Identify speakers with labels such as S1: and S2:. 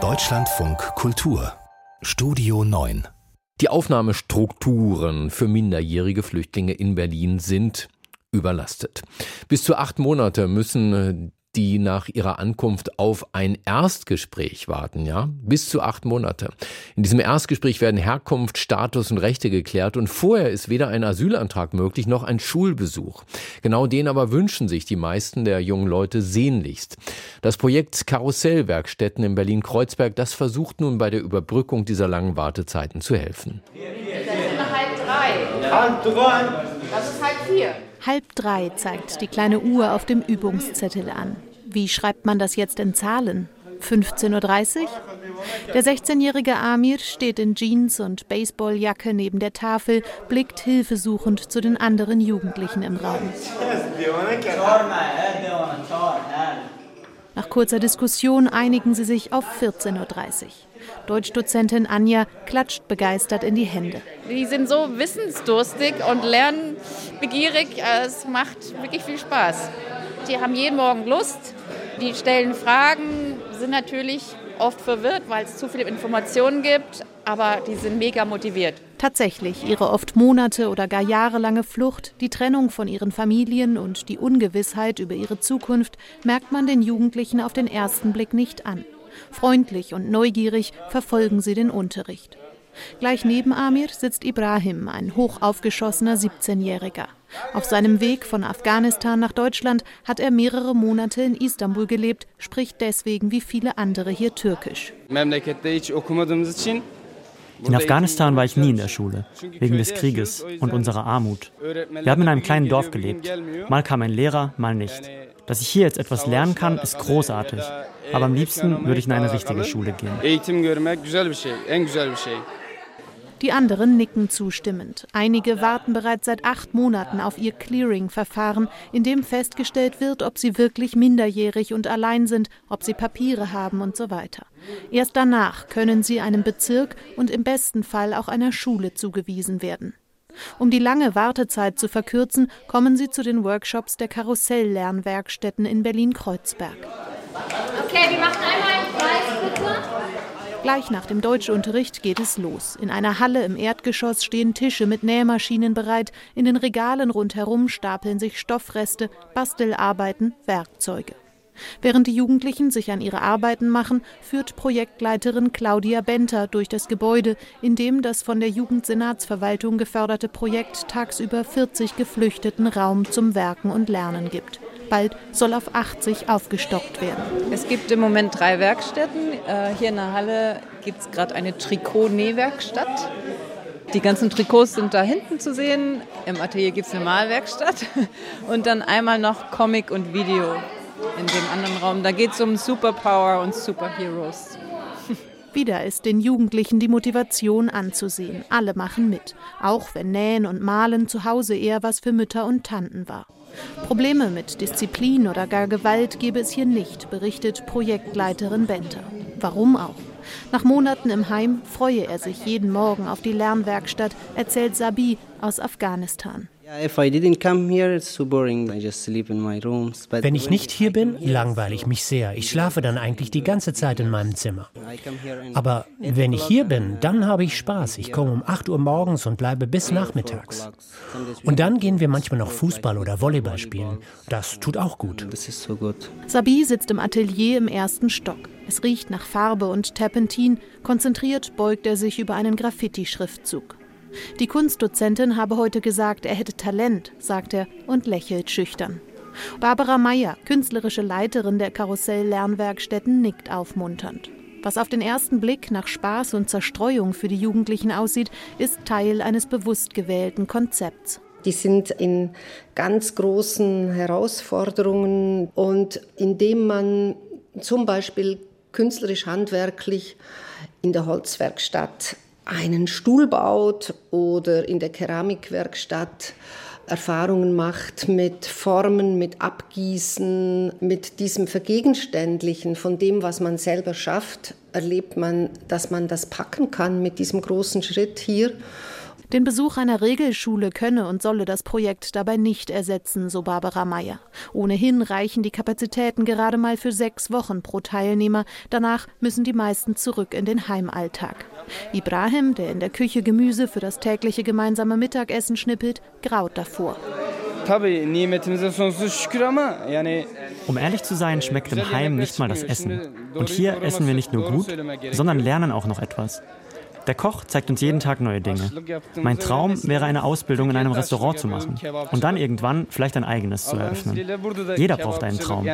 S1: Deutschlandfunk Kultur Studio 9
S2: Die Aufnahmestrukturen für minderjährige Flüchtlinge in Berlin sind überlastet. Bis zu acht Monate müssen die nach ihrer Ankunft auf ein Erstgespräch warten, ja, bis zu acht Monate. In diesem Erstgespräch werden Herkunft, Status und Rechte geklärt und vorher ist weder ein Asylantrag möglich noch ein Schulbesuch. Genau den aber wünschen sich die meisten der jungen Leute sehnlichst. Das Projekt Karussellwerkstätten in Berlin-Kreuzberg, das versucht nun bei der Überbrückung dieser langen Wartezeiten zu helfen.
S3: Das ist halb drei. Das ist halb vier.
S4: Halb drei zeigt die kleine Uhr auf dem Übungszettel an. Wie schreibt man das jetzt in Zahlen? 15.30 Uhr? Der 16-jährige Amir steht in Jeans und Baseballjacke neben der Tafel, blickt hilfesuchend zu den anderen Jugendlichen im Raum. Nach kurzer Diskussion einigen sie sich auf 14.30 Uhr. Deutschdozentin Anja klatscht begeistert in die Hände.
S3: Die sind so wissensdurstig und lernbegierig. Es macht wirklich viel Spaß. Die haben jeden Morgen Lust, die stellen Fragen, sind natürlich oft verwirrt, weil es zu viele Informationen gibt, aber die sind mega motiviert.
S4: Tatsächlich, ihre oft Monate oder gar jahrelange Flucht, die Trennung von ihren Familien und die Ungewissheit über ihre Zukunft merkt man den Jugendlichen auf den ersten Blick nicht an. Freundlich und neugierig verfolgen sie den Unterricht. Gleich neben Amir sitzt Ibrahim, ein hochaufgeschossener 17-Jähriger. Auf seinem Weg von Afghanistan nach Deutschland hat er mehrere Monate in Istanbul gelebt, spricht deswegen wie viele andere hier Türkisch.
S5: In Afghanistan war ich nie in der Schule, wegen des Krieges und unserer Armut. Wir haben in einem kleinen Dorf gelebt. Mal kam ein Lehrer, mal nicht. Dass ich hier jetzt etwas lernen kann, ist großartig. Aber am liebsten würde ich in eine richtige Schule gehen.
S4: Die anderen nicken zustimmend. Einige warten bereits seit acht Monaten auf ihr Clearing-Verfahren, in dem festgestellt wird, ob sie wirklich minderjährig und allein sind, ob sie Papiere haben und so weiter. Erst danach können sie einem Bezirk und im besten Fall auch einer Schule zugewiesen werden. Um die lange Wartezeit zu verkürzen, kommen sie zu den Workshops der Karussell-Lernwerkstätten in Berlin-Kreuzberg.
S6: Okay, wir machen einmal einen Kreis, bitte.
S4: Gleich nach dem Deutschunterricht geht es los. In einer Halle im Erdgeschoss stehen Tische mit Nähmaschinen bereit. In den Regalen rundherum stapeln sich Stoffreste, Bastelarbeiten, Werkzeuge. Während die Jugendlichen sich an ihre Arbeiten machen, führt Projektleiterin Claudia Benter durch das Gebäude, in dem das von der Jugendsenatsverwaltung geförderte Projekt tagsüber 40 Geflüchteten Raum zum Werken und Lernen gibt. Bald soll auf 80 aufgestockt werden.
S3: Es gibt im Moment drei Werkstätten. Äh, hier in der Halle gibt es gerade eine Trikot-Nähwerkstatt. Die ganzen Trikots sind da hinten zu sehen. Im Atelier gibt es eine Malwerkstatt. Und dann einmal noch Comic und Video in dem anderen Raum. Da geht es um Superpower und Superheroes.
S4: Wieder ist den Jugendlichen die Motivation anzusehen. Alle machen mit, auch wenn Nähen und Malen zu Hause eher was für Mütter und Tanten war. Probleme mit Disziplin oder gar Gewalt gebe es hier nicht, berichtet Projektleiterin Benter. Warum auch? Nach Monaten im Heim freue er sich jeden Morgen auf die Lernwerkstatt, erzählt Sabi aus Afghanistan.
S7: Wenn ich nicht hier bin, langweile ich mich sehr. Ich schlafe dann eigentlich die ganze Zeit in meinem Zimmer. Aber wenn ich hier bin, dann habe ich Spaß. Ich komme um 8 Uhr morgens und bleibe bis nachmittags. Und dann gehen wir manchmal noch Fußball oder Volleyball spielen. Das tut auch gut.
S4: Sabi sitzt im Atelier im ersten Stock. Es riecht nach Farbe und Terpentin. Konzentriert beugt er sich über einen Graffiti-Schriftzug. Die Kunstdozentin habe heute gesagt, er hätte Talent, sagt er und lächelt schüchtern. Barbara Meyer, künstlerische Leiterin der Karussell-Lernwerkstätten, nickt aufmunternd. Was auf den ersten Blick nach Spaß und Zerstreuung für die Jugendlichen aussieht, ist Teil eines bewusst gewählten Konzepts.
S8: Die sind in ganz großen Herausforderungen und indem man zum Beispiel künstlerisch-handwerklich in der Holzwerkstatt einen Stuhl baut oder in der Keramikwerkstatt Erfahrungen macht mit Formen, mit Abgießen, mit diesem Vergegenständlichen von dem, was man selber schafft, erlebt man, dass man das packen kann mit diesem großen Schritt hier.
S4: Den Besuch einer Regelschule könne und solle das Projekt dabei nicht ersetzen, so Barbara Meyer. Ohnehin reichen die Kapazitäten gerade mal für sechs Wochen pro Teilnehmer. Danach müssen die meisten zurück in den Heimalltag. Ibrahim, der in der Küche Gemüse für das tägliche gemeinsame Mittagessen schnippelt, graut davor.
S5: Um ehrlich zu sein, schmeckt im Heim nicht mal das Essen. Und hier essen wir nicht nur gut, sondern lernen auch noch etwas. Der Koch zeigt uns jeden Tag neue Dinge. Mein Traum wäre eine Ausbildung in einem Restaurant zu machen und dann irgendwann vielleicht ein eigenes zu eröffnen. Jeder braucht einen Traum.